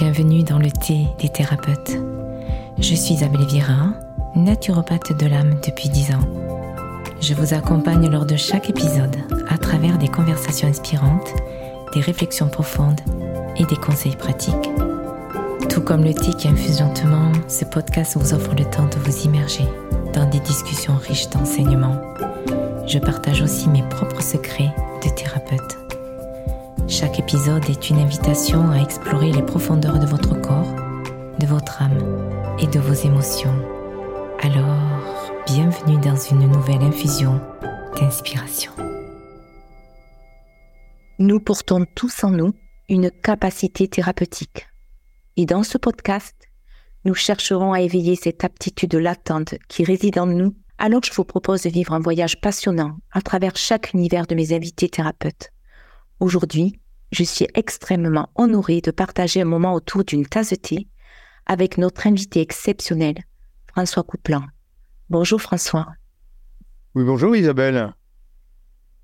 Bienvenue dans le thé des thérapeutes. Je suis Isabelle Vira, naturopathe de l'âme depuis 10 ans. Je vous accompagne lors de chaque épisode à travers des conversations inspirantes, des réflexions profondes et des conseils pratiques. Tout comme le thé qui infuse lentement, ce podcast vous offre le temps de vous immerger dans des discussions riches d'enseignements. Je partage aussi mes propres secrets de thérapeute. Chaque épisode est une invitation à explorer les profondeurs de votre corps, de votre âme et de vos émotions. Alors, bienvenue dans une nouvelle infusion d'inspiration. Nous portons tous en nous une capacité thérapeutique. Et dans ce podcast, nous chercherons à éveiller cette aptitude latente qui réside en nous. Alors je vous propose de vivre un voyage passionnant à travers chaque univers de mes invités thérapeutes. Aujourd'hui, je suis extrêmement honorée de partager un moment autour d'une tasse de thé avec notre invité exceptionnel, François Couplan. Bonjour François. Oui, bonjour Isabelle.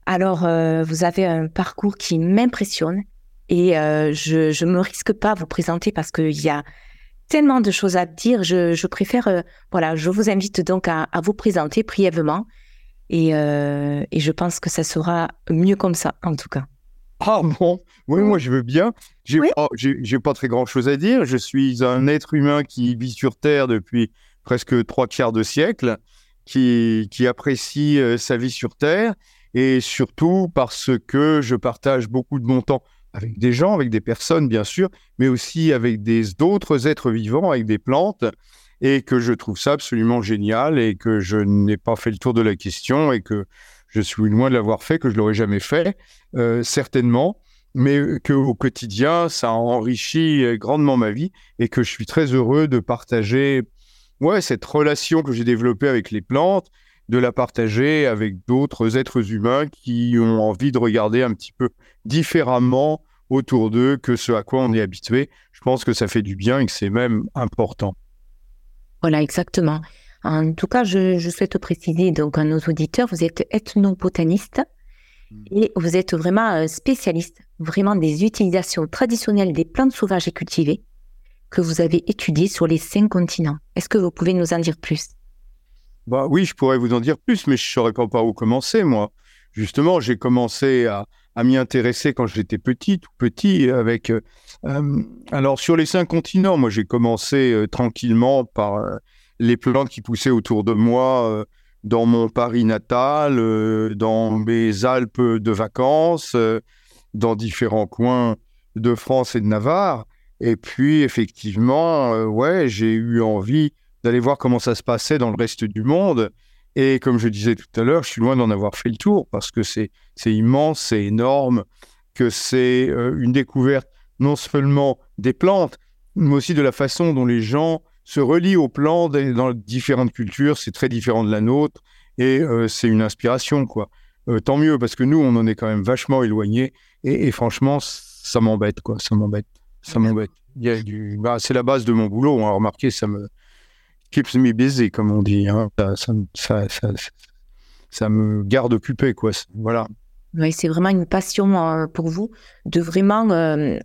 Alors, euh, vous avez un parcours qui m'impressionne et euh, je ne me risque pas à vous présenter parce qu'il y a tellement de choses à dire. Je, préfère, euh, voilà, je vous invite donc à, vous présenter brièvement et, et je pense que ça sera mieux comme ça, en tout cas. Ah bon Oui, moi je veux bien. J'ai n'ai pas très grand chose à dire. Je suis un être humain qui vit sur Terre depuis presque trois quarts de siècle, qui, qui apprécie euh, sa vie sur Terre et surtout parce que je partage beaucoup de mon temps avec des gens, avec des personnes bien sûr, mais aussi avec d'autres êtres vivants, avec des plantes, et que je trouve ça absolument génial et que je n'ai pas fait le tour de la question et que je suis loin de l'avoir fait, que je l'aurais jamais fait, euh, certainement, mais qu'au quotidien, ça enrichit grandement ma vie et que je suis très heureux de partager ouais, cette relation que j'ai développée avec les plantes, de la partager avec d'autres êtres humains qui ont envie de regarder un petit peu différemment autour d'eux que ce à quoi on est habitué. Je pense que ça fait du bien et que c'est même important. Voilà, exactement. En tout cas, je, souhaite préciser donc à nos auditeurs, vous êtes ethnobotaniste hmm. et vous êtes vraiment euh, spécialiste vraiment des utilisations traditionnelles des plantes sauvages et cultivées que vous avez étudiées sur les cinq continents. Est-ce que vous pouvez nous en dire plus? Bah oui, je pourrais vous en dire plus, mais je ne saurais pas par où commencer, moi. Justement, j'ai commencé à, m'y intéresser quand j'étais petit, tout petit, avec... Euh, euh, alors, sur les cinq continents, moi, j'ai commencé tranquillement par les plantes qui poussaient autour de moi euh, dans mon Paris natal, euh, dans mes Alpes de vacances, euh, dans différents coins de France et de Navarre. Et puis, effectivement, ouais, j'ai eu envie d'aller voir comment ça se passait dans le reste du monde. Et comme je disais tout à l'heure, je suis loin d'en avoir fait le tour parce que c'est immense, c'est énorme, que c'est une découverte non seulement des plantes, mais aussi de la façon dont les gens se relie au plan dans différentes cultures, c'est très différent de la nôtre, et euh, c'est une inspiration, quoi. Euh, tant mieux, parce que nous, on en est quand même vachement éloignés, et, franchement, ça m'embête, quoi, ça m'embête, ça m'embête. Bah, c'est la base de mon boulot, on a remarqué, ça me keeps me busy, comme on dit, hein. ça, ça, me garde occupé, quoi, voilà. Oui, c'est vraiment une passion euh, pour vous de vraiment,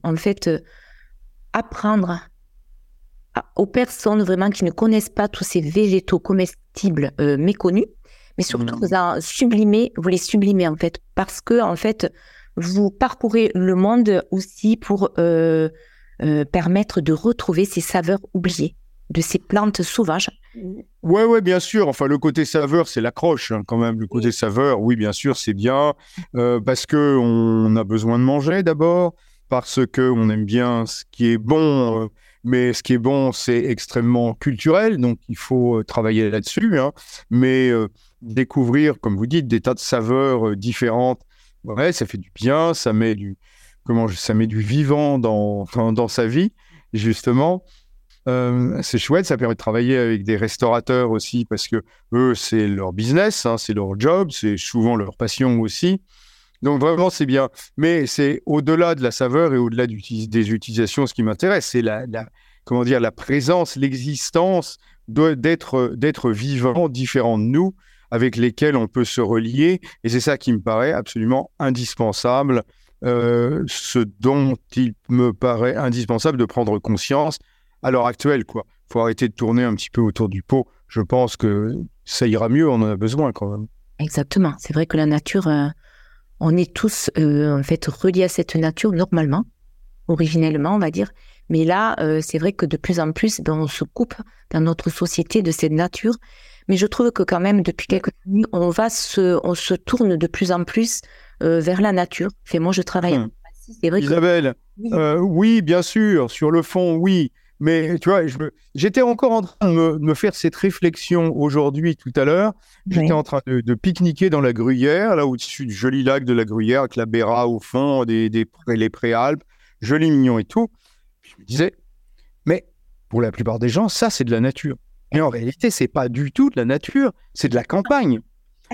en fait, apprendre aux personnes vraiment qui ne connaissent pas tous ces végétaux comestibles euh, méconnus, mais surtout mmh. vous, en sublimez, vous les sublimez en fait, parce que en fait, vous parcourez le monde aussi pour euh, euh, permettre de retrouver ces saveurs oubliées de ces plantes sauvages. Ouais, ouais, bien sûr. Enfin, le côté saveur, c'est l'accroche hein, quand même. Le côté saveur, oui, bien sûr, c'est bien parce que on a besoin de manger d'abord, parce que on aime bien ce qui est bon mais ce qui est bon, c'est extrêmement culturel, donc il faut euh, travailler là-dessus. Hein. Mais euh, découvrir, comme vous dites, des tas de saveurs euh, différentes, ouais, ça fait du bien, ça met du, comment, ça met du vivant dans, dans, sa vie, justement. c'est chouette, ça permet de travailler avec des restaurateurs aussi, parce que eux, c'est leur business, hein, c'est leur job, c'est souvent leur passion aussi. Donc vraiment, c'est bien. Mais c'est au-delà de la saveur et au-delà des utilisations, ce qui m'intéresse, c'est la, comment dire, la présence, l'existence d'être d'être vivants différents de nous, avec lesquels on peut se relier. Et c'est ça qui me paraît absolument indispensable euh, ce dont il me paraît indispensable de prendre conscience à l'heure actuelle. Il faut arrêter de tourner un petit peu autour du pot. Je pense que ça ira mieux, on en a besoin quand même. Exactement. C'est vrai que la nature, euh, on est tous en fait reliés à cette nature normalement, originellement, on va dire. Mais là, c'est vrai que de plus en plus, ben, on se coupe dans notre société de cette nature mais je trouve que quand même, depuis quelques années, on, va se, on se tourne de plus en plus euh, vers la nature. Fait, moi, je travaille. Hum. Isabelle, euh, oui. bien sûr, sur le fond, oui. Mais tu vois, j'étais encore en train de me, faire cette réflexion aujourd'hui, tout à l'heure. J'étais en train de, pique-niquer dans la Gruyère, là au-dessus du joli lac de la Gruyère, avec la Béra au fond, des, des les préalpes, joli mignon et tout. je me disais, mais pour la plupart des gens, ça, c'est de la nature. Mais en réalité, c'est pas du tout de la nature, c'est de la campagne.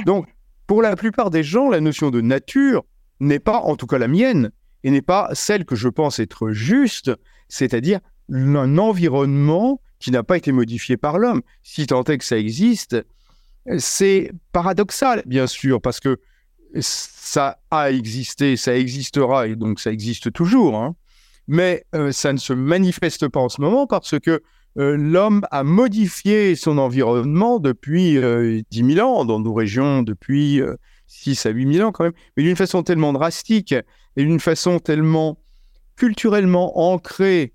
Donc, pour la plupart des gens, la notion de nature n'est pas, en tout cas la mienne, et n'est pas celle que je pense être juste, c'est-à-dire un environnement qui n'a pas été modifié par l'homme. Si tant est que ça existe, c'est paradoxal, bien sûr, parce que ça a existé, ça existera, et donc ça existe toujours. Hein. Mais euh, ça ne se manifeste pas en ce moment parce que euh, l'homme a modifié son environnement depuis euh, 10 000 ans, dans nos régions depuis 6 euh, à 8 000 ans quand même, mais d'une façon tellement drastique et d'une façon tellement culturellement ancrée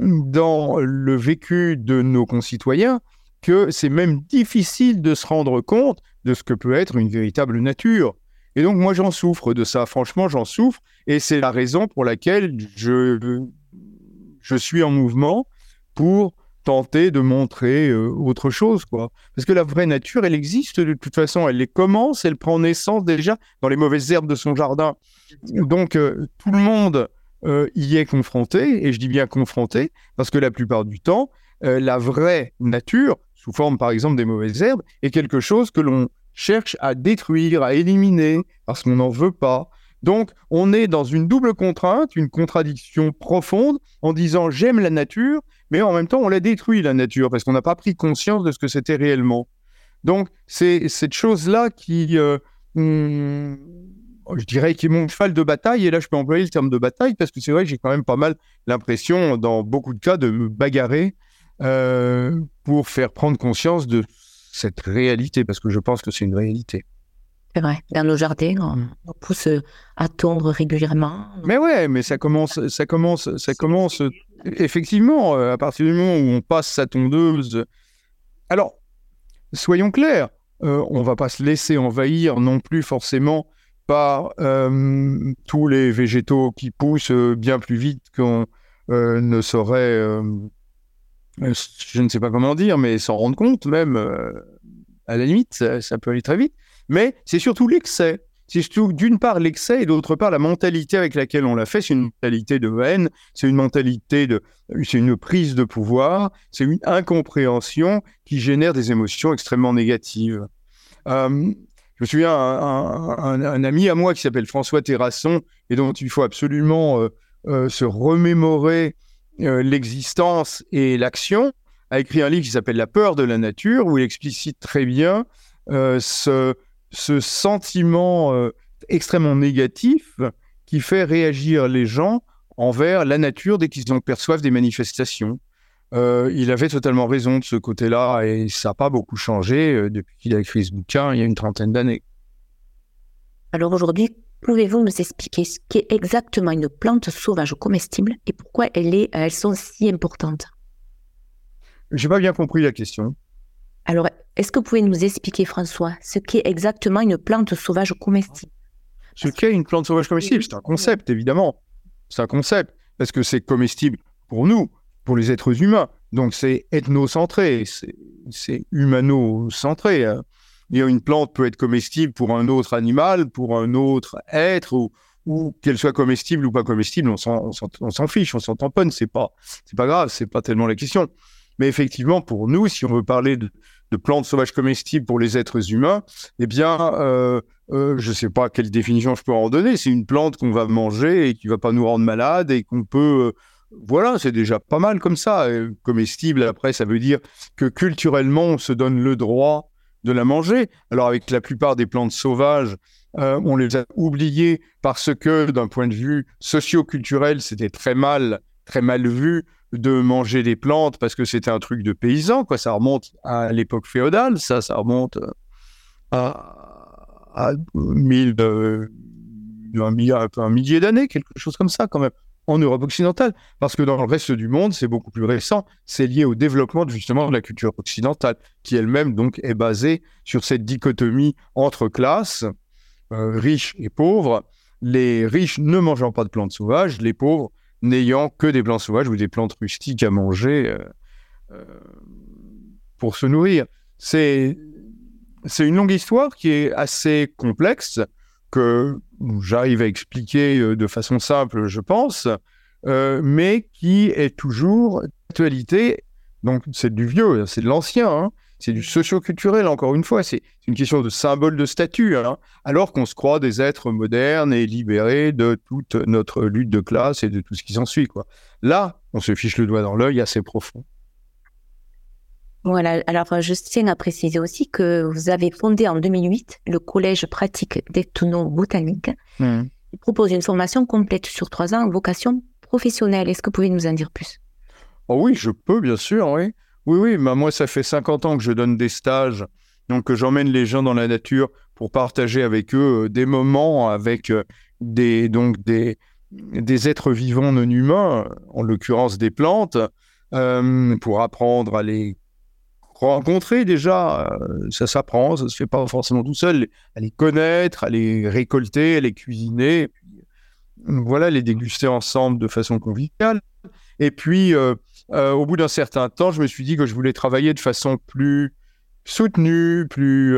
dans le vécu de nos concitoyens que c'est même difficile de se rendre compte de ce que peut être une véritable nature. Et donc moi j'en souffre de ça, franchement j'en souffre, et c'est la raison pour laquelle je, je suis en mouvement pour tenter de montrer euh, autre chose, quoi. Parce que la vraie nature, elle existe de toute façon. Elle les commence, elle prend naissance déjà dans les mauvaises herbes de son jardin. Donc, euh, tout le monde euh, y est confronté, et je dis bien confronté, parce que la plupart du temps, la vraie nature, sous forme par exemple des mauvaises herbes, est quelque chose que l'on cherche à détruire, à éliminer, parce qu'on n'en veut pas. Donc, on est dans une double contrainte, une contradiction profonde, en disant j'aime la nature, mais en même temps, on l'a détruit, la nature, parce qu'on n'a pas pris conscience de ce que c'était réellement. Donc, c'est cette chose-là qui, euh, je dirais, qui est mon cheval de bataille, et là, je peux employer le terme de bataille, parce que c'est vrai que j'ai quand même pas mal l'impression, dans beaucoup de cas, de me bagarrer euh, pour faire prendre conscience de cette réalité, parce que je pense que c'est une réalité. C'est vrai. Dans nos jardins, on, pousse à tondre régulièrement. Mais ouais, mais ça commence, ça commence, ça commence effectivement à partir du moment où on passe sa tondeuse. Alors, soyons clairs, euh, on va pas se laisser envahir non plus forcément euh, tous les végétaux qui poussent bien plus vite qu'on euh, ne saurait, je ne sais pas comment dire, mais s'en rendre compte même. à la limite, ça peut aller très vite mais c'est surtout l'excès. C'est surtout d'une part l'excès et d'autre part la mentalité avec laquelle on l'a fait. C'est une mentalité de haine, c'est une mentalité de, c'est une prise de pouvoir, c'est une incompréhension qui génère des émotions extrêmement négatives. Euh, je me souviens un, ami à moi qui s'appelle François Terrasson et dont il faut absolument euh, euh, se remémorer l'existence et l'action, a écrit un livre qui s'appelle La peur de la nature où il explicite très bien ce, sentiment euh, extrêmement négatif qui fait réagir les gens envers la nature dès qu'ils en perçoivent des manifestations. Euh, il avait totalement raison de ce côté-là et ça n'a pas beaucoup changé euh, depuis qu'il a écrit ce bouquin il y a une trentaine d'années. Alors aujourd'hui, pouvez-vous nous expliquer ce qu'est exactement une plante sauvage comestible et pourquoi elle est, elles sont si importantes? J'ai pas bien compris la question. Alors, est-ce que vous pouvez nous expliquer, François, ce qu'est exactement une plante sauvage comestible? Ce qu'est une plante sauvage comestible, c'est un concept, évidemment. C'est un concept, parce que c'est comestible pour nous, pour les êtres humains. Donc, c'est ethnocentré, c'est humano-centré. Hein. Une plante peut être comestible pour un autre animal, pour un autre être, ou, qu'elle soit comestible ou pas comestible, on s'en fiche, on s'en tamponne, c'est pas, pas grave, c'est pas tellement la question. Mais effectivement, pour nous, si on veut parler de, plantes sauvages comestibles pour les êtres humains, eh bien, euh, euh, je ne sais pas quelle définition je peux en donner. C'est une plante qu'on va manger et qui ne va pas nous rendre malade et qu'on peut... Euh, voilà, c'est déjà pas mal comme ça. comestible, après, ça veut dire que culturellement, on se donne le droit de la manger. Alors avec la plupart des plantes sauvages, euh, on les a oubliées parce que d'un point de vue socio-culturel, c'était très mal, très mal vu de manger des plantes parce que c'était un truc de paysan. Quoi. Ça remonte à l'époque féodale, ça, ça remonte à, euh, un, un millier d'années, quelque chose comme ça quand même en Europe occidentale, parce que dans le reste du monde, c'est beaucoup plus récent. C'est lié au développement justement de la culture occidentale, qui elle-même donc est basée sur cette dichotomie entre classes, euh, riches et pauvres. Les riches ne mangeant pas de plantes sauvages, les pauvres n'ayant que des plantes sauvages ou des plantes rustiques à manger euh, euh, pour se nourrir. C'est une longue histoire qui est assez complexe que j'arrive à expliquer euh, de façon simple, je pense, euh, mais qui est toujours d'actualité. Donc, c'est du vieux, c'est de l'ancien, hein. c'est du socio-culturel, encore une fois. C'est une question de symbole de statut, hein. alors qu'on se croit des êtres modernes et libérés de toute notre lutte de classe et de tout ce qui s'ensuit. Là, on se fiche le doigt dans l'œil assez profond. Voilà, alors euh, je tiens à préciser aussi que vous avez fondé en 2008 le Collège pratique d'ethno-botanique. Mmh. Il propose une formation complète sur trois ans, vocation professionnelle. Est-ce que vous pouvez nous en dire plus? Oh Oui, je peux, bien sûr, oui. Oui, oui, bah, moi, ça fait 50 ans que je donne des stages, donc que j'emmène les gens dans la nature pour partager avec eux euh, des moments avec euh, des, donc des, des êtres vivants non humains, en l'occurrence des plantes, pour apprendre à les rencontrer déjà, euh, ça s'apprend, ça se fait pas forcément tout seul, à les connaître, à les récolter, à les cuisiner, voilà, les déguster ensemble de façon conviviale. Et puis, euh, euh, au bout d'un certain temps, je me suis dit que je voulais travailler de façon plus soutenue, plus,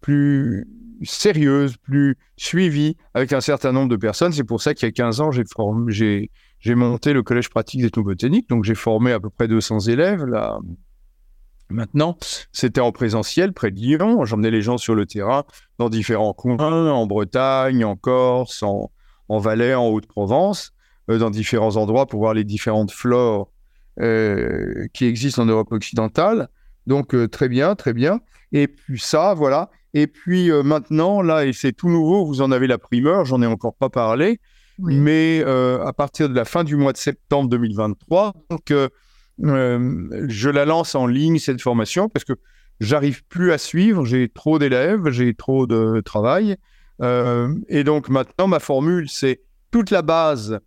plus sérieuse, plus suivie, avec un certain nombre de personnes. C'est pour ça qu'il y a 15 ans, j'ai j'ai monté le collège pratique d'ethnobotanique, donc j'ai formé à peu près 200 élèves là, Maintenant, c'était en présentiel près de Lyon. J'emmenais les gens sur le terrain dans différents coins, en Bretagne, en Corse, en, Valais, en Haute-Provence, euh, dans différents endroits pour voir les différentes flores euh, qui existent en Europe occidentale. Donc, euh, très bien, très bien. Et puis ça, voilà. Et puis maintenant, là, et c'est tout nouveau, vous en avez la primeur, j'en ai encore pas parlé, mais à partir de la fin du mois de septembre 2023, donc je la lance en ligne, cette formation, parce que j'arrive plus à suivre, j'ai trop d'élèves, j'ai trop de travail. Euh, et donc maintenant, ma formule, c'est toute la base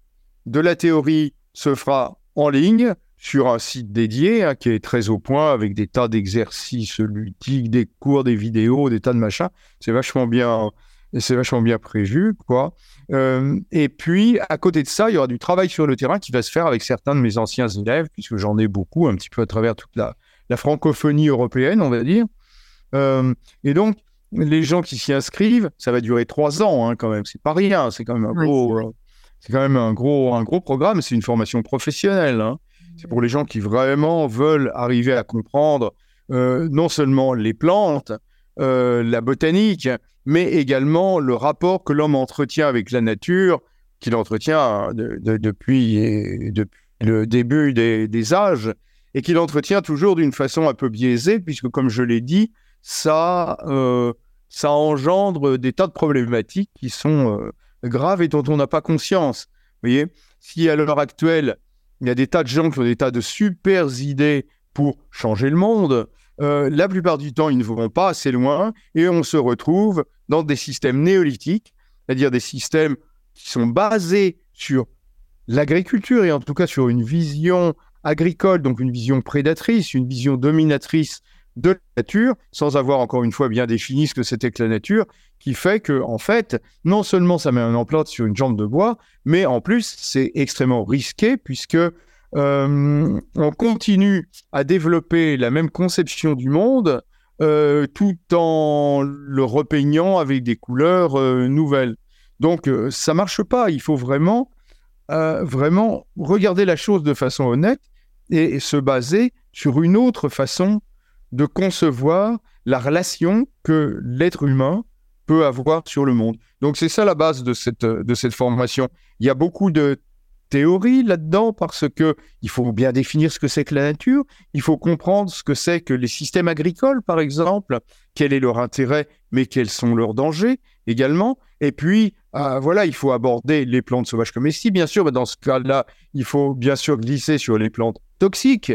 de la théorie se fera en ligne sur un site dédié hein, qui est très au point avec des tas d'exercices ludiques, des cours, des vidéos, des tas de machins. C'est vachement bien, c'est vachement bien prévu, quoi. Euh, et puis, à côté de ça, il y aura du travail sur le terrain qui va se faire avec certains de mes anciens élèves, puisque j'en ai beaucoup, un petit peu à travers toute la, francophonie européenne, on va dire. Euh, et donc, les gens qui s'y inscrivent, ça va durer trois ans hein, quand même. C'est pas rien. C'est quand même un gros, euh, c'est quand même un gros, un gros programme. C'est une formation professionnelle. Hein. C'est pour les gens qui vraiment veulent arriver à comprendre non seulement les plantes, la botanique, mais également le rapport que l'homme entretient avec la nature, qu'il entretient depuis, le début des, âges, et qu'il entretient toujours d'une façon un peu biaisée, puisque, comme je l'ai dit, ça, euh, ça engendre des tas de problématiques qui sont euh, graves et dont on n'a pas conscience. Vous voyez, si à l'heure actuelle, il y a des tas de gens qui ont des tas de super idées pour changer le monde, euh, la plupart du temps, ils ne vont pas assez loin et on se retrouve dans des systèmes néolithiques, c'est-à-dire des systèmes qui sont basés sur l'agriculture et en tout cas sur une vision agricole, donc une vision prédatrice, une vision dominatrice de la nature, sans avoir encore une fois bien défini ce que c'était que la nature, qui fait que, en fait, non seulement ça met un emplâtre sur une jambe de bois, mais en plus, c'est extrêmement risqué puisque on continue à développer la même conception du monde euh, tout en le repeignant avec des couleurs euh, nouvelles. Donc ça marche pas. Il faut vraiment, vraiment regarder la chose de façon honnête et, se baser sur une autre façon de concevoir la relation que l'être humain peut avoir sur le monde. Donc c'est ça la base de cette, de cette formation. Il y a beaucoup de théorie là-dedans parce que il faut bien définir ce que c'est que la nature, il faut comprendre ce que c'est que les systèmes agricoles, par exemple, quel est leur intérêt, mais quels sont leurs dangers également. Et puis, euh, voilà, il faut aborder les plantes sauvages comestibles, bien sûr. Mais dans ce cas-là, il faut bien sûr glisser sur les plantes toxiques.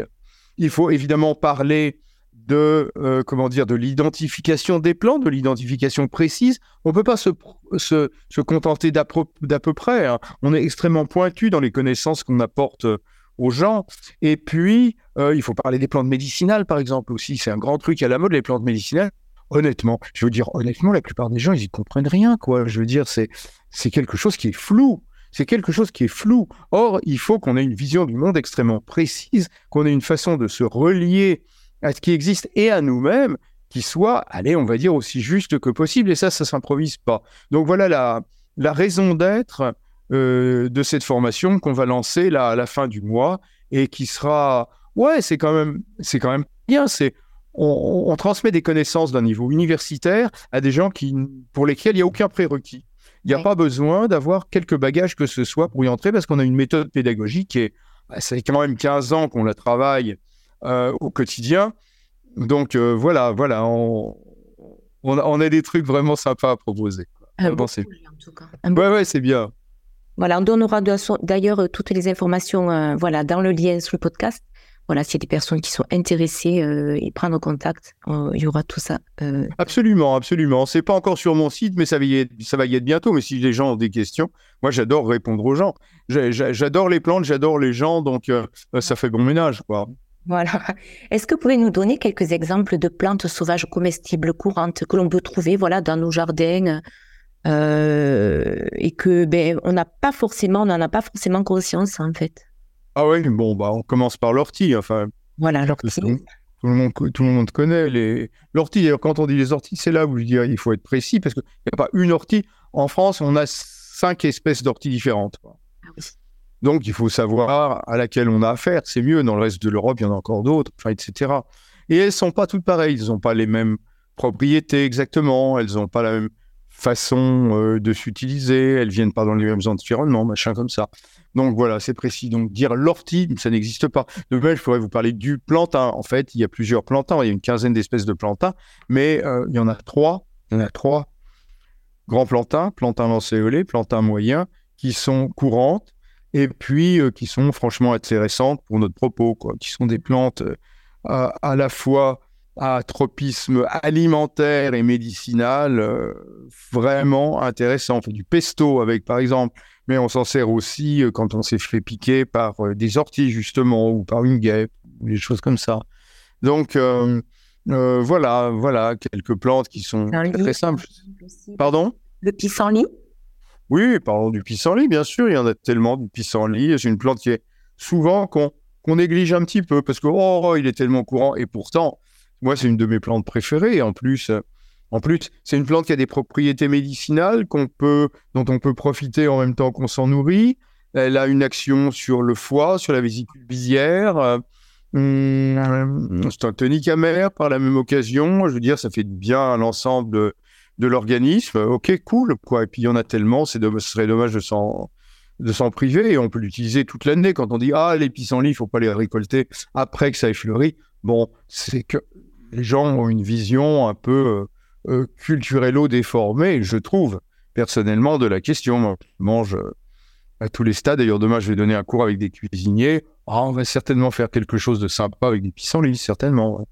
Il faut évidemment parler de euh, comment dire de l'identification des plantes, de l'identification précise. On ne peut pas se, se, se contenter d'à peu près. Hein. On est extrêmement pointu dans les connaissances qu'on apporte euh, aux gens. Et puis, il faut parler des plantes médicinales, par exemple, aussi. C'est un grand truc à la mode, les plantes médicinales honnêtement, je veux dire, honnêtement, la plupart des gens, ils y comprennent rien, quoi. Je veux dire, c'est quelque chose qui est flou. C'est quelque chose qui est flou. Or, il faut qu'on ait une vision du monde extrêmement précise, qu'on ait une façon de se relier à ce qui existe et à nous-mêmes qui soit, allez, on va dire, aussi juste que possible. Et ça, ça s'improvise pas. Donc voilà la, la raison d'être euh, de cette formation qu'on va lancer là à la fin du mois et qui sera, ouais, c'est quand même, c'est quand même bien. C'est on, transmet des connaissances d'un niveau universitaire à des gens qui, pour lesquels il n'y a aucun prérequis. Il n'y a pas besoin d'avoir quelques bagages que ce soit pour y entrer parce qu'on a une méthode pédagogique est, bah, ça fait quand même 15 ans qu'on la travaille euh, au quotidien. Donc euh, voilà, voilà, on, on, a, des trucs vraiment sympas à proposer. Un bon, c'est... Ouais, ouais, c'est bien. Voilà, on donnera d'ailleurs euh, toutes les informations voilà, dans le lien sur le podcast voilà, s'il y a des personnes qui sont intéressées euh, et prendre contact, euh, il y aura tout ça. Absolument, absolument. C'est pas encore sur mon site, mais ça va, y être, ça va y être bientôt. Mais si les gens ont des questions, moi j'adore répondre aux gens. J'adore les plantes, j'adore les gens, donc ça fait bon ménage, quoi. Voilà. Est-ce que vous pouvez nous donner quelques exemples de plantes sauvages comestibles courantes que l'on peut trouver, voilà, dans nos jardins et que ben on n'a pas forcément, on n'en a pas forcément conscience en fait? Ah oui, bon, bah, on commence par l'ortie. Enfin, voilà, l'ortie. Tout le, monde, tout le monde connaît les... l'ortie. D'ailleurs, quand on dit les orties, c'est là où je dirais il faut être précis parce qu'il n'y a pas une ortie. En France, on a cinq espèces d'orties différentes. Donc, il faut savoir à laquelle on a affaire. C'est mieux. Dans le reste de l'Europe, il y en a encore d'autres, etc. Et elles ne sont pas toutes pareilles. Elles n'ont pas les mêmes propriétés exactement. Elles n'ont pas la même façon euh, de s'utiliser. Elles viennent pas dans les mêmes environnements, machin comme ça. Donc voilà, c'est précis. Donc dire l'ortie, ça n'existe pas. De même, je pourrais vous parler du plantain. En fait, il y a plusieurs plantains. Il y a une quinzaine d'espèces de plantains, mais euh, il y en a trois. Il y en a trois grands plantains, plantain lancéolé, plantain moyen, qui sont courantes et puis euh, qui sont franchement intéressantes pour notre propos, quoi. Qui sont des plantes euh, à, la fois à tropisme alimentaire et médicinal vraiment intéressant. On fait du pesto avec, par exemple, mais on s'en sert aussi euh, quand on s'est fait piquer par euh, des orties, justement, ou par une guêpe, ou des choses comme ça. Donc, euh, voilà, voilà, quelques plantes qui sont très simples. Pardon? Le pissenlit? Oui, parlons du pissenlit, bien sûr, il y en a tellement du pissenlit. C'est une plante qui est souvent qu'on néglige un petit peu, parce que, oh, il est tellement courant, et pourtant, moi, c'est une de mes plantes préférées, en plus... En plus, c'est une plante qui a des propriétés médicinales dont on peut profiter en même temps qu'on s'en nourrit. Elle a une action sur le foie, sur la vésicule biliaire. Euh, hum, c'est un tonique amer par la même occasion. Je veux dire, ça fait bien l'ensemble de, l'organisme. Ok, cool. Quoi. Et puis il y en a tellement, c'est ce serait dommage de s'en de s'en priver et on peut l'utiliser toute l'année. Quand on dit ah les pissenlits, il faut pas les récolter après que ça ait fleuri. Bon, c'est que les gens ont une vision un peu euh, euh, culturello déformé, je trouve, personnellement, de la question. je mange euh, à tous les stades. D'ailleurs, demain, je vais donner un cours avec des cuisiniers. Ah, on va certainement faire quelque chose de sympa avec des pissenlits, certainement.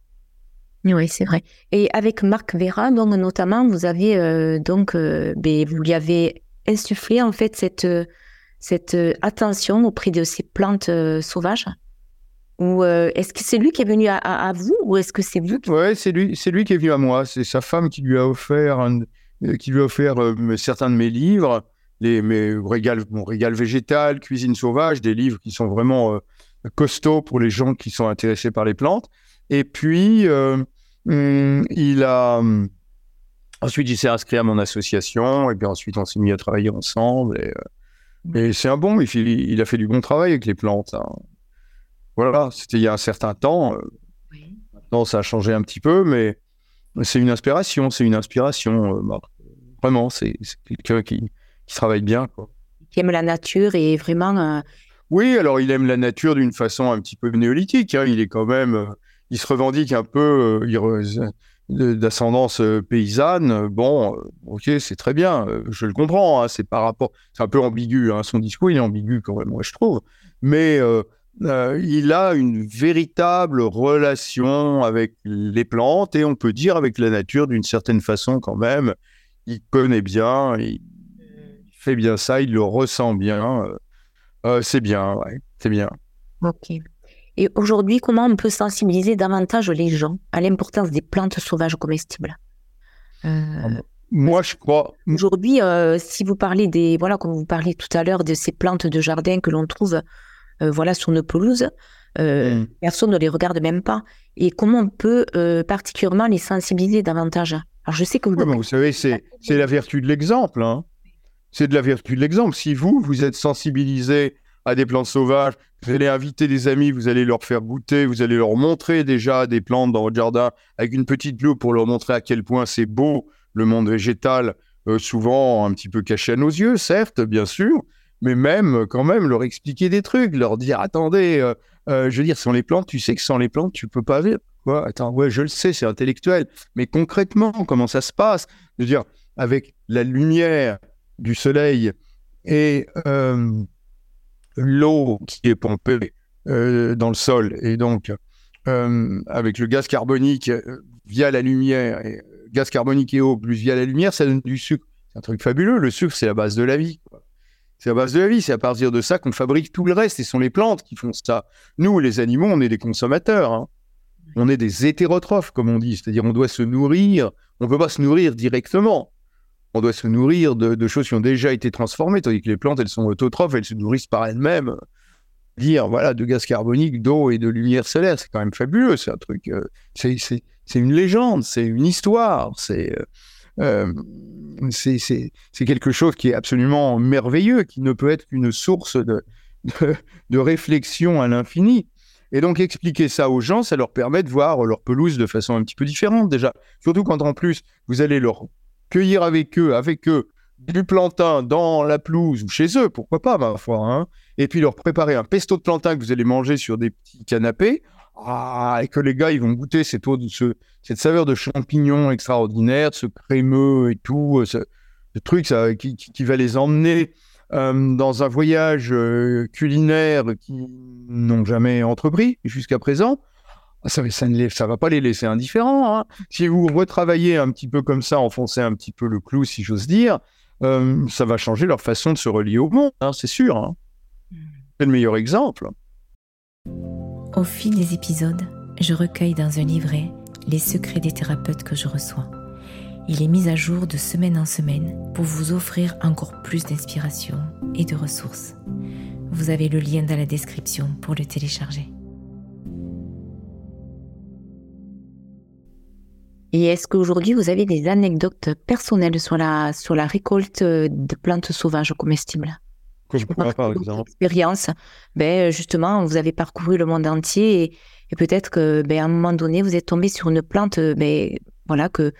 Oui, c'est vrai. Et avec Marc Vera, donc notamment, vous avez euh, donc, ben, vous lui avez insufflé en fait cette cette attention auprès de ces plantes sauvages? Ou euh, est-ce que c'est lui qui est venu à, vous ou est-ce que c'est vous Oui, c'est lui, c'est lui qui est venu à moi. C'est sa femme qui lui a offert, euh, qui lui a offert euh, certains de mes livres, les, mes régal, mon régal végétal, cuisine sauvage, des livres qui sont vraiment costauds pour les gens qui sont intéressés par les plantes. Et puis, hum, il a. Ensuite, il s'est inscrit à mon association, et puis ensuite, on s'est mis à travailler ensemble. Et, c'est un bon, il, il, a fait du bon travail avec les plantes. Hein. Voilà, c'était il y a un certain temps. Euh, maintenant, ça a changé un petit peu, mais c'est une inspiration, c'est une inspiration, euh, Vraiment, c'est quelqu'un qui, travaille bien. Quoi. Qui aime la nature et vraiment. Euh, Oui, alors il aime la nature d'une façon un petit peu néolithique. Hein. Il est quand même, il se revendique un peu d'ascendance paysanne. Bon, ok, c'est très bien, je le comprends. Hein. C'est par rapport, c'est un peu ambigu. Hein. Son discours, il est ambigu quand même, moi je trouve. Mais euh, il a une véritable relation avec les plantes et on peut dire avec la nature d'une certaine façon quand même. Il connaît bien, il fait bien ça, il le ressent bien. Euh, euh, c'est bien, ouais, c'est bien. Ok. Et aujourd'hui, comment on peut sensibiliser davantage les gens à l'importance des plantes sauvages comestibles? Ah Moi, je crois. Aujourd'hui, si vous parlez des, voilà, comme vous parliez tout à l'heure de ces plantes de jardin que l'on trouve euh, voilà, sur nos pelouses. Euh, mm. Personne ne les regarde même pas. Et comment on peut euh, particulièrement les sensibiliser davantage? Alors, je sais que vous. vous savez, c'est la vertu de l'exemple. Hein. C'est de la vertu de l'exemple. Si vous, vous êtes sensibilisé à des plantes sauvages, vous allez inviter des amis, vous allez leur faire goûter, vous allez leur montrer déjà des plantes dans votre jardin avec une petite loupe pour leur montrer à quel point c'est beau le monde végétal, souvent un petit peu caché à nos yeux, certes, bien sûr, mais même quand même leur expliquer des trucs, leur dire attendez, euh, euh, je veux dire sans les plantes, tu sais que sans les plantes tu peux pas vivre. Quoi Attends, ouais, je le sais, c'est intellectuel, mais concrètement, comment ça se passe? Je veux dire, avec la lumière du soleil et euh, l'eau qui est pompée dans le sol, et donc avec le gaz carbonique via la lumière, gaz carbonique et eau plus via la lumière, ça donne du sucre. C'est un truc fabuleux. Le sucre, c'est la base de la vie. C'est à base de la vie, c'est à partir de ça qu'on fabrique tout le reste, et ce sont les plantes qui font ça. Nous, les animaux, on est des consommateurs. Hein. On est des hétérotrophes, comme on dit, c'est-à-dire on doit se nourrir, on ne peut pas se nourrir directement. On doit se nourrir de, choses qui ont déjà été transformées, tandis que les plantes, elles sont autotrophes, elles se nourrissent par elles-mêmes. Dire, voilà, de gaz carbonique, d'eau et de lumière solaire, c'est quand même fabuleux, c'est un truc, euh, c'est une légende, c'est une histoire, c'est... Euh, euh, c'est quelque chose qui est absolument merveilleux, qui ne peut être qu'une source de, de, réflexion à l'infini. Et donc expliquer ça aux gens, ça leur permet de voir leur pelouse de façon un petit peu différente déjà. Surtout quand en plus vous allez leur cueillir avec eux, avec eux, du plantain dans la pelouse ou chez eux, pourquoi pas ma foi, hein, et puis leur préparer un pesto de plantain que vous allez manger sur des petits canapés. Ah, et que les gars, ils vont goûter cette, eau, ce, cette saveur de champignons extraordinaire, ce crémeux et tout, euh, ce, truc qui, va les emmener euh, dans un voyage euh, culinaire qu'ils n'ont jamais entrepris jusqu'à présent. Ah, ça, ça ne ça va pas les laisser indifférents. Hein. Si vous retravaillez un petit peu comme ça, enfoncez un petit peu le clou, si j'ose dire, ça va changer leur façon de se relier au monde, hein, c'est sûr. Hein. Hmm. C'est le meilleur exemple. Au fil des épisodes, je recueille dans un livret les secrets des thérapeutes que je reçois. Il est mis à jour de semaine en semaine pour vous offrir encore plus d'inspiration et de ressources. Vous avez le lien dans la description pour le télécharger. Et est-ce qu'aujourd'hui vous avez des anecdotes personnelles sur la, sur la récolte de plantes sauvages comestibles? Par exemple Expérience, ben, justement, vous avez parcouru le monde entier et, peut-être que, ben, à un moment donné, vous êtes tombé sur une plante, ben, voilà, que,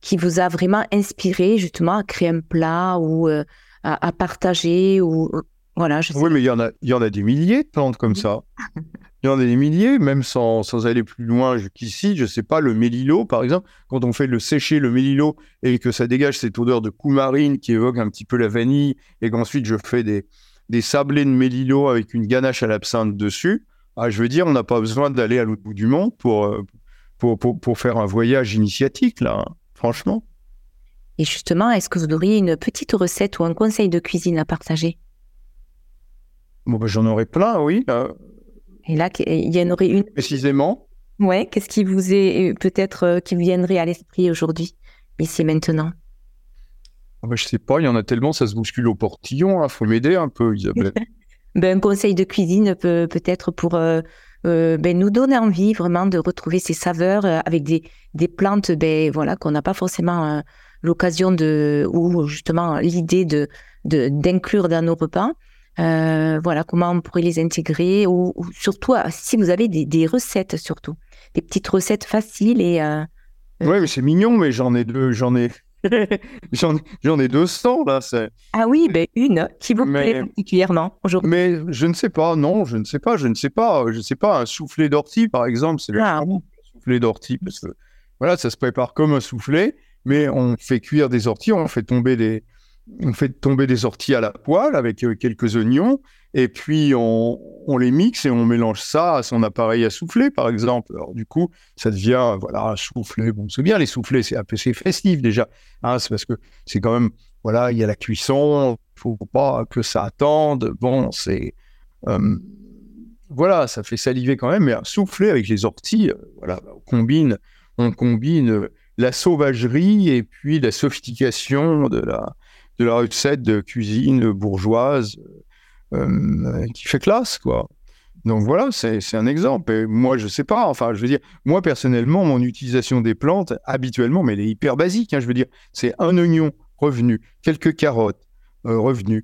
qui vous a vraiment inspiré justement à créer un plat ou euh, à, partager ou voilà. Je sais. Oui, mais il y en a, il y en a des milliers de plantes comme ça. Il y en a des milliers, même sans, sans aller plus loin qu'ici. Je ne sais pas, le mélilo, par exemple, quand on fait le sécher, le mélilo, et que ça dégage cette odeur de coumarine qui évoque un petit peu la vanille, et qu'ensuite je fais des, des sablés de mélilo avec une ganache à l'absinthe dessus, ah, je veux dire, on n'a pas besoin d'aller à l'autre bout du monde pour, euh, pour, pour, pour, faire un voyage initiatique, là, hein, franchement. Et justement, est-ce que vous auriez une petite recette ou un conseil de cuisine à partager? Bon, ben, j'en aurais plein, oui. Et là, il y en aurait une. Précisément. Ouais. Qu'est-ce qui vous est peut-être euh, qui viendrait à l'esprit aujourd'hui, ici maintenant? Ah bah, Je sais pas. Il y en a tellement, ça se bouscule au portillon. Il hein. faut m'aider un peu, Isabelle. ben, un conseil de cuisine peut peut-être pour euh, euh, ben, nous donner envie vraiment de retrouver ces saveurs avec des, des plantes, ben voilà, qu'on n'a pas forcément l'occasion de ou justement l'idée de d'inclure dans nos repas. Euh, voilà, comment on pourrait les intégrer, ou, surtout euh, si vous avez des, recettes surtout, des petites recettes faciles et. Euh, oui, mais c'est mignon, mais j'en ai deux, j'en ai, J'en ai 200 là. Ah oui, ben une qui vous plaît particulièrement aujourd'hui. Mais je ne sais pas, non, je ne sais pas, je ne sais pas, je ne sais pas. Un soufflé d'ortie, par exemple, c'est le ah. soufflé d'ortie parce que voilà, ça se prépare comme un soufflé, mais on fait cuire des orties, on fait tomber des, on fait tomber des orties à la poêle avec euh, quelques oignons, et puis on, les mixe et on mélange ça à son appareil à souffler, par exemple. Alors du coup, ça devient, voilà, un soufflé. Bon, c'est bien les soufflés, c'est assez festif déjà. Hein, c'est parce que c'est quand même, voilà, il y a la cuisson, faut pas que ça attende. Bon, c'est, euh, voilà, ça fait saliver quand même, mais un soufflé avec les orties, euh, voilà, on combine, on combine la sauvagerie et puis la sophistication de la de la recette de cuisine bourgeoise euh, qui fait classe, quoi. Donc voilà, c'est un exemple. Et moi, je sais pas. Enfin, je veux dire, moi personnellement, mon utilisation des plantes, habituellement, mais elle est hyper basique. Hein, je veux dire, c'est un oignon revenu, quelques carottes euh, revenus,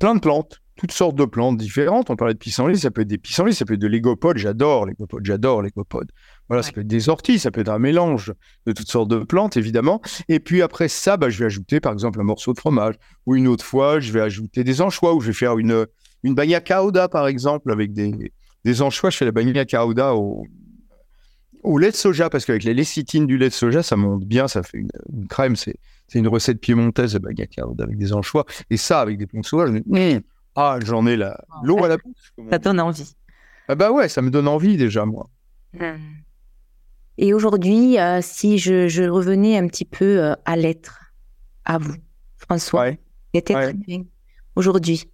plein de plantes, toutes sortes de plantes différentes. On parlait de pissenlit, ça peut être des pissenlits, ça peut être de l'égopodes. J'adore l'égopodes, j'adore l'égopodes. Voilà, ça peut être des orties, ça peut être un mélange de toutes sortes de plantes, évidemment. Et puis après ça, bah, je vais ajouter par exemple un morceau de fromage. Ou une autre fois, je vais ajouter des anchois, ou je vais faire une, une bagna cauda, par exemple, avec des, des anchois. Je fais la bagna cauda au, au lait de soja, parce qu'avec les lécithines du lait de soja, ça monte bien, ça fait une, crème. C'est, c'est une recette piémontaise, la bagna cauda, avec des anchois. Et ça, avec des plantes sauvages, mmh, ah, j'en ai la, l'eau à la bouche. Ça donne envie. Ah bah ouais, ça me donne envie déjà, moi. Mmh. Et aujourd'hui, euh, si je, revenais un petit peu euh, à l'être, à vous, François, ouais. aujourd'hui,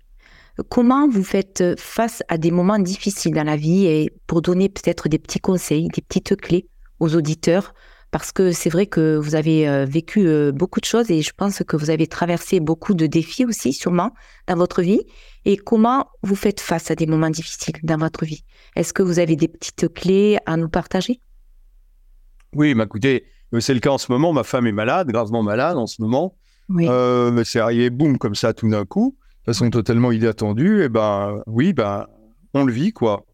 comment vous faites face à des moments difficiles dans la vie et pour donner peut-être des petits conseils, des petites clés aux auditeurs? Parce que c'est vrai que vous avez euh, vécu beaucoup de choses et je pense que vous avez traversé beaucoup de défis aussi, sûrement, dans votre vie. Et comment vous faites face à des moments difficiles dans votre vie? Est-ce que vous avez des petites clés à nous partager? Oui, mais écoutez, euh, c'est le cas en ce moment. Ma femme est malade, gravement malade en ce moment. Oui. Euh, c'est arrivé, boum, comme ça, tout d'un coup, de façon totalement inattendue. Et ben, oui, ben, on le vit, quoi.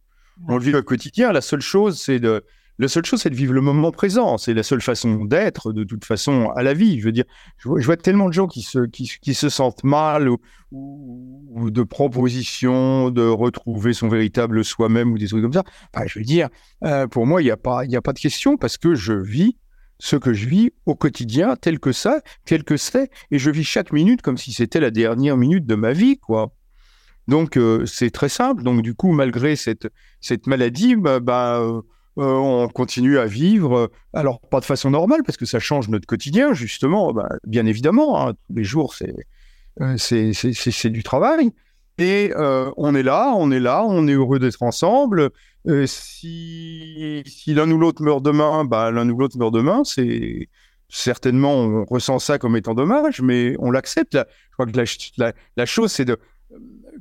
On le vit au quotidien. La seule chose, c'est de, la seule chose, c'est de vivre le moment présent. C'est la seule façon d'être, de toute façon, à la vie. Je veux dire, je vois, tellement de gens qui se, sentent mal ou, de propositions de retrouver son véritable soi-même ou des trucs comme ça. je veux dire, euh, pour moi, il n'y a, pas, de question parce que je vis ce que je vis au quotidien tel que ça, tel que c'est, et je vis chaque minute comme si c'était la dernière minute de ma vie, quoi. Donc, euh, c'est très simple. Donc, du coup, malgré cette, maladie, bah, bah euh, on continue à vivre, euh, alors pas de façon normale, parce que ça change notre quotidien, justement, bah, bien évidemment, hein, tous les jours, euh, c'est, c'est, du travail. Et on est là, on est là, on est heureux d'être ensemble. si, si l'un ou l'autre meurt demain, bah, l'un ou l'autre meurt demain, c'est certainement, on ressent ça comme étant dommage, mais on l'accepte. Je crois que la, la chose, c'est de,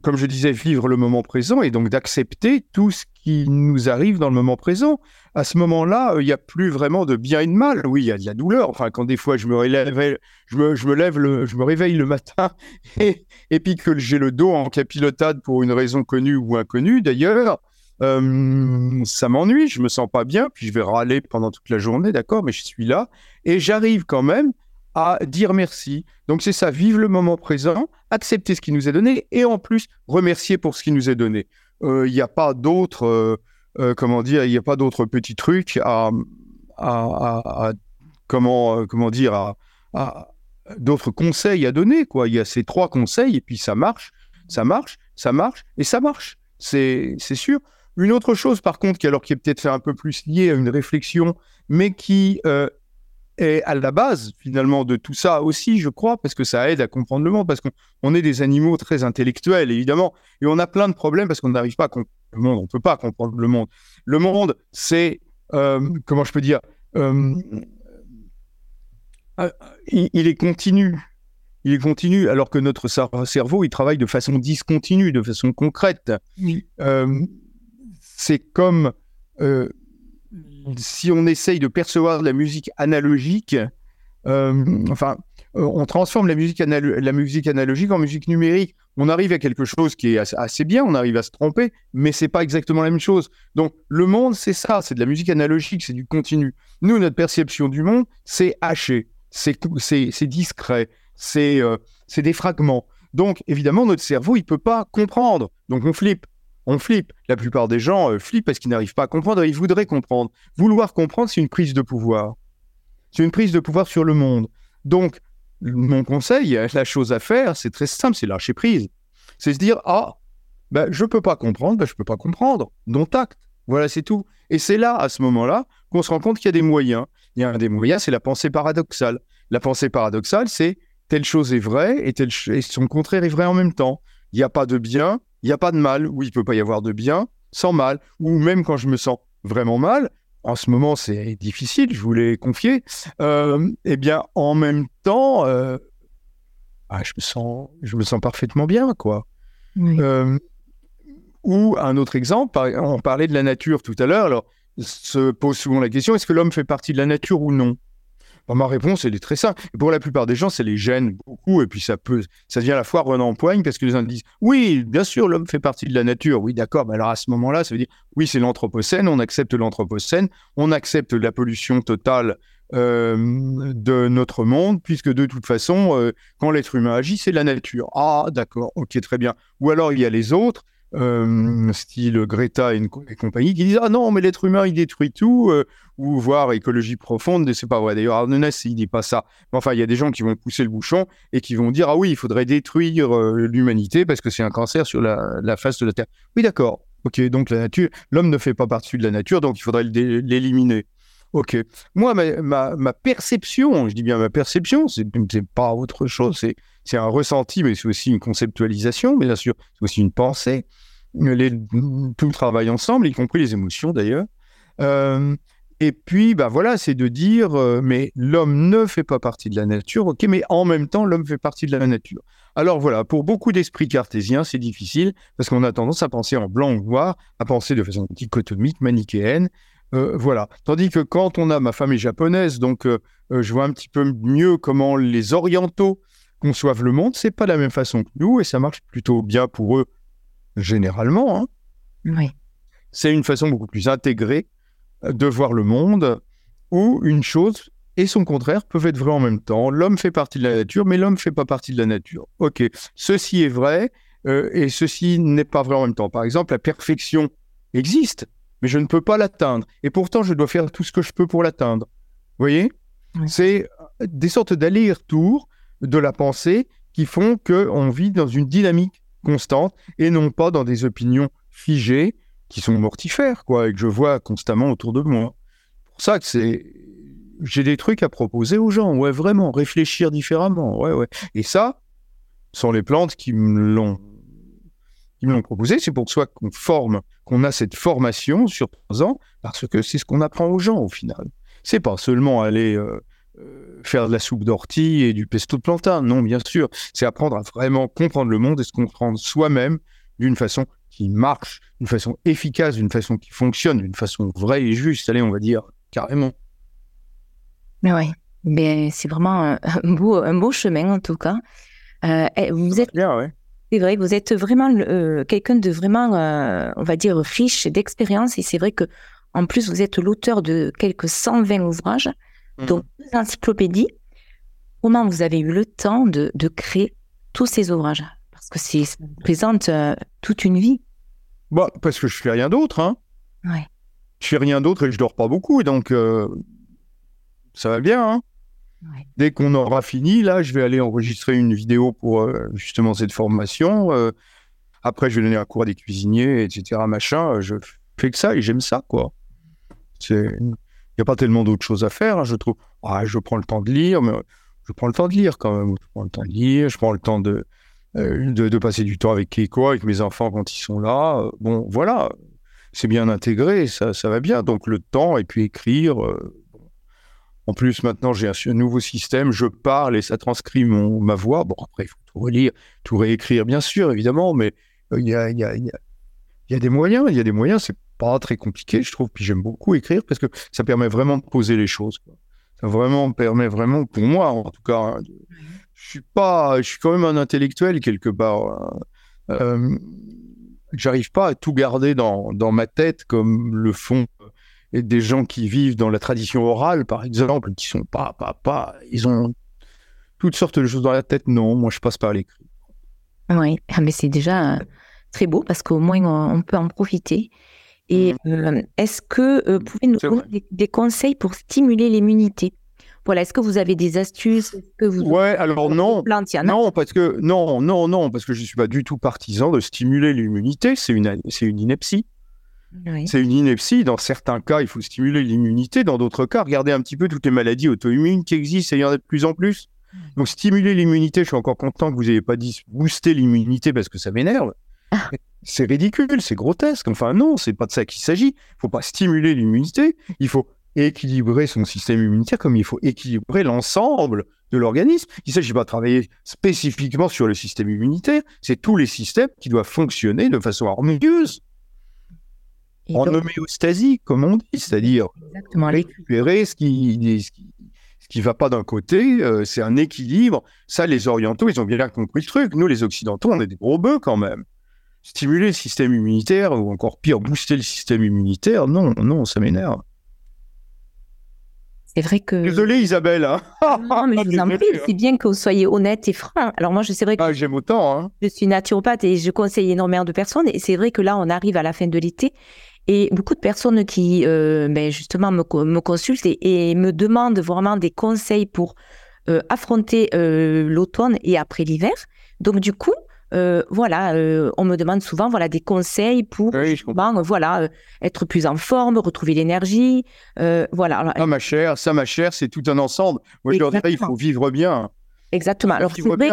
comme je disais, vivre le moment présent et donc d'accepter tout ce qui nous arrive dans le moment présent. À ce moment-là, euh, il n'y a plus vraiment de bien et de mal. Oui, il y a de la douleur. Enfin, quand des fois je me, je me lève, le, je me réveille le matin et, et puis que j'ai le dos en capilotade pour une raison connue ou inconnue d'ailleurs, euh, ça m'ennuie, je me sens pas bien, puis je vais râler pendant toute la journée, d'accord, mais je suis là et j'arrive quand même à dire merci. Donc c'est ça, vivre le moment présent, accepter ce qui nous est donné et en plus remercier pour ce qui nous est donné. Il euh, n'y a pas d'autres, euh, euh, comment dire, il n'y a pas d'autres petits trucs à, comment, comment dire, à, d'autres conseils à donner. Quoi. Il y a ces trois conseils et puis ça marche, ça marche, ça marche et ça marche. C'est, c'est sûr. Une autre chose, par contre, qui, alors, qui est peut-être un peu plus liée à une réflexion, mais qui est à la base finalement de tout ça aussi, je crois, parce que ça aide à comprendre le monde, parce qu'on est des animaux très intellectuels, évidemment, et on a plein de problèmes parce qu'on n'arrive pas à comprendre le monde, on ne peut pas comprendre le monde. Le monde, c'est, euh, comment je peux dire, euh, euh, il, est continu. Il est continu, alors que notre cerveau, il travaille de façon discontinue, de façon concrète. c'est comme si on essaye de percevoir la musique analogique, euh, enfin, euh, on transforme la musique, analogique en musique numérique. On arrive à quelque chose qui est assez, bien, on arrive à se tromper, mais c'est pas exactement la même chose. Donc, le monde, c'est ça, c'est de la musique analogique, c'est du continu. Nous, notre perception du monde, c'est haché. c'est discret, euh, c'est des fragments. Donc, évidemment, notre cerveau, il peut pas comprendre. Donc, on flippe. On flippe. La plupart des gens euh, flippent parce qu'ils n'arrivent pas à comprendre ils voudraient comprendre. Vouloir comprendre, c'est une prise de pouvoir. C'est une prise de pouvoir sur le monde. Donc, mon conseil, la chose à faire, c'est très simple, c'est lâcher prise. C'est se dire, ah, ben, je ne peux pas comprendre, ben, je ne peux pas comprendre. Non tact. Voilà, c'est tout. Et c'est là, à ce moment-là, qu'on se rend compte qu'il y a des moyens. Il y a un des moyens, c'est la pensée paradoxale. La pensée paradoxale, c'est telle chose est vraie et, telle et son contraire est vrai en même temps. Il n'y a pas de bien, il n'y a pas de mal. Oui, il ne peut pas y avoir de bien sans mal. Ou même quand je me sens vraiment mal, en ce moment c'est difficile, je vous l'ai confié, euh, eh bien en même temps, euh, ah, je, me sens, je me sens parfaitement bien, quoi. Euh, ou un autre exemple, on parlait de la nature tout à l'heure, alors se pose souvent la question, est-ce que l'homme fait partie de la nature ou non? Ma réponse, elle est très simple. pour la plupart des gens, ça les gêne beaucoup. Et puis, ça peut, ça devient à la fois en poigne parce que les uns disent Oui, bien sûr, l'homme fait partie de la nature. Oui, d'accord. Mais alors, à ce moment-là, ça veut dire Oui, c'est l'Anthropocène. On accepte l'Anthropocène. On accepte la pollution totale euh, de notre monde, puisque de toute façon, euh, quand l'être humain agit, c'est la nature. Ah, d'accord. Ok, très bien. Ou alors, il y a les autres euh, style Greta et, compagnie, qui disent Ah non, mais l'être humain, il détruit tout, ou voir écologie profonde, c'est pas vrai. D'ailleurs, Arnonès, il dit pas ça. Mais enfin, il y a des gens qui vont pousser le bouchon et qui vont dire Ah oui, il faudrait détruire euh, l'humanité parce que c'est un cancer sur la, face de la Terre. Oui, d'accord. Ok, donc la nature, l'homme ne fait pas partie de la nature, donc il faudrait l'éliminer. Ok. Moi, ma, perception, je dis bien ma perception, c'est pas autre chose, c'est un ressenti, mais c'est aussi une conceptualisation, mais bien sûr, c'est aussi une pensée. Les, tout travaille ensemble, y compris les émotions d'ailleurs. Euh, et puis, bah voilà, c'est de dire, euh, mais l'homme ne fait pas partie de la nature, ok, mais en même temps, l'homme fait partie de la nature. Alors voilà, pour beaucoup d'esprits cartésiens, c'est difficile parce qu'on a tendance à penser en blanc ou noir, à penser de façon dichotomique, manichéenne. Euh, voilà. Tandis que quand on a ma femme est japonaise, donc euh, je vois un petit peu mieux comment les orientaux conçoivent le monde. C'est pas la même façon que nous et ça marche plutôt bien pour eux généralement. Hein. Oui. C'est une façon beaucoup plus intégrée de voir le monde où une chose et son contraire peuvent être vrais en même temps. L'homme fait partie de la nature, mais l'homme ne fait pas partie de la nature. Ok, ceci est vrai et ceci n'est pas vrai en même temps. Par exemple, la perfection existe, mais je ne peux pas l'atteindre. Et pourtant, je dois faire tout ce que je peux pour l'atteindre. Vous voyez? C'est des sortes d'allers-retours de la pensée qui font qu'on vit dans une dynamique constante et non pas dans des opinions figées qui sont mortifères, quoi, et que je vois constamment autour de moi. Pour ça que c'est. J'ai des trucs à proposer aux gens, ouais, vraiment, réfléchir différemment, ouais, ouais. Et ça, sont les plantes qui me l'ont qui me proposé, c'est pour soi qu'on forme, qu'on a cette formation sur trois ans, parce que c'est ce qu'on apprend aux gens au final. C'est pas seulement aller euh, euh, faire de la soupe d'ortie et du pesto de plantain, non, bien sûr. C'est apprendre à vraiment comprendre le monde et se comprendre soi-même d'une façon qui marche, d'une façon efficace, d'une façon qui fonctionne, d'une façon vraie et juste, allez, on va dire carrément. Mais oui, mais c'est vraiment un beau, un beau chemin en tout cas. Euh, vous êtes, bien, ouais. C'est vrai vous êtes vraiment euh, quelqu'un de vraiment, euh, on va dire, riche d'expérience. Et c'est vrai que en plus, vous êtes l'auteur de quelques 120 ouvrages, mmh. donc deux encyclopédies. Comment vous avez eu le temps de, créer tous ces ouvrages? Parce que ça représente euh, toute une vie. Bah, parce que je fais rien d'autre. Hein. Ouais. Je fais rien d'autre et je dors pas beaucoup. Donc, ça va bien. Hein. Dès qu'on aura fini, là, je vais aller enregistrer une vidéo pour euh, justement cette formation. Euh, après, je vais donner un cours à des cuisiniers, etc. Machin. Je fais que ça et j'aime ça, quoi. Il n'y a pas tellement d'autres choses à faire, hein, je trouve. Ah, je prends le temps de lire, mais je prends le temps de lire quand même. Je prends le temps de lire, je prends le temps de, euh, de, passer du temps avec Keiko, avec mes enfants quand ils sont là. Bon, voilà, c'est bien intégré, ça, ça va bien. Donc le temps et puis écrire, en plus, maintenant, j'ai un, nouveau système, je parle et ça transcrit mon, ma voix. Bon, après, il faut tout relire, tout réécrire, bien sûr, évidemment, mais euh, il y, a, y, a, y, a, des moyens, il y a des moyens, c'est pas très compliqué, je trouve. Puis j'aime beaucoup écrire parce que ça permet vraiment de poser les choses. Ça vraiment permet vraiment, pour moi en tout cas, hein, je suis pas, je suis quand même un intellectuel quelque part. Hein. Euh, J'arrive pas à tout garder dans, dans ma tête comme le font des gens qui vivent dans la tradition orale, par exemple, qui sont pas, pas, pas, ils ont toutes sortes de choses dans la tête. Non, moi, je passe par l'écrit. Oui, ah, mais c'est déjà euh, très beau parce qu'au moins, on, peut en profiter. Et mmh. euh, est-ce que vous pouvez nous donner des, conseils pour stimuler l'immunité? Voilà, est-ce que vous avez des astuces? Que vous Ouais, alors non, non parce que non, non, non, parce que je suis pas du tout partisan de stimuler l'immunité. C'est une, c'est une ineptie. C'est une ineptie. Dans certains cas, il faut stimuler l'immunité. Dans d'autres cas, regardez un petit peu toutes les maladies auto-immunes qui existent et il y en a de plus en plus. Donc, stimuler l'immunité, je suis encore content que vous n'ayez pas dit booster l'immunité parce que ça m'énerve. Ah. C'est ridicule, c'est grotesque. Enfin, non, c'est pas de ça qu'il s'agit. Il faut pas stimuler l'immunité. Il faut équilibrer son système immunitaire comme il faut équilibrer l'ensemble de l'organisme. Il ne s'agit pas de travailler spécifiquement sur le système immunitaire, c'est tous les systèmes qui doivent fonctionner de façon harmonieuse. en homéostasie, comme on dit, c'est-à-dire récupérer ce qui, ce qui, va pas d'un côté, euh, c'est un équilibre. Ça, les orientaux, ils ont bien compris le truc. Nous, les occidentaux, on est des gros bœufs quand même. Stimuler le système immunitaire, ou encore pire, booster le système immunitaire, non, non, ça m'énerve. C'est vrai que. Désolé Isabelle. Hein. non, mais je vous en prie, c'est bien que vous soyez honnête et franc. Alors moi, je sais vrai que. Ah, j'aime autant. Hein. Je suis naturopathe et je conseille énormément de personnes. Et c'est vrai que là, on arrive à la fin de l'été. Et beaucoup de personnes qui, euh, ben justement, me, me consultent et, me demandent vraiment des conseils pour euh, affronter euh, l'automne et après l'hiver. Donc, du coup, euh, voilà, euh, on me demande souvent voilà des conseils pour voilà euh, être plus en forme, retrouver l'énergie, voilà. Ah ma chère, ça ma chère, c'est tout un ensemble. Moi je leur dirais il faut vivre bien. Exactement. Alors c'est vrai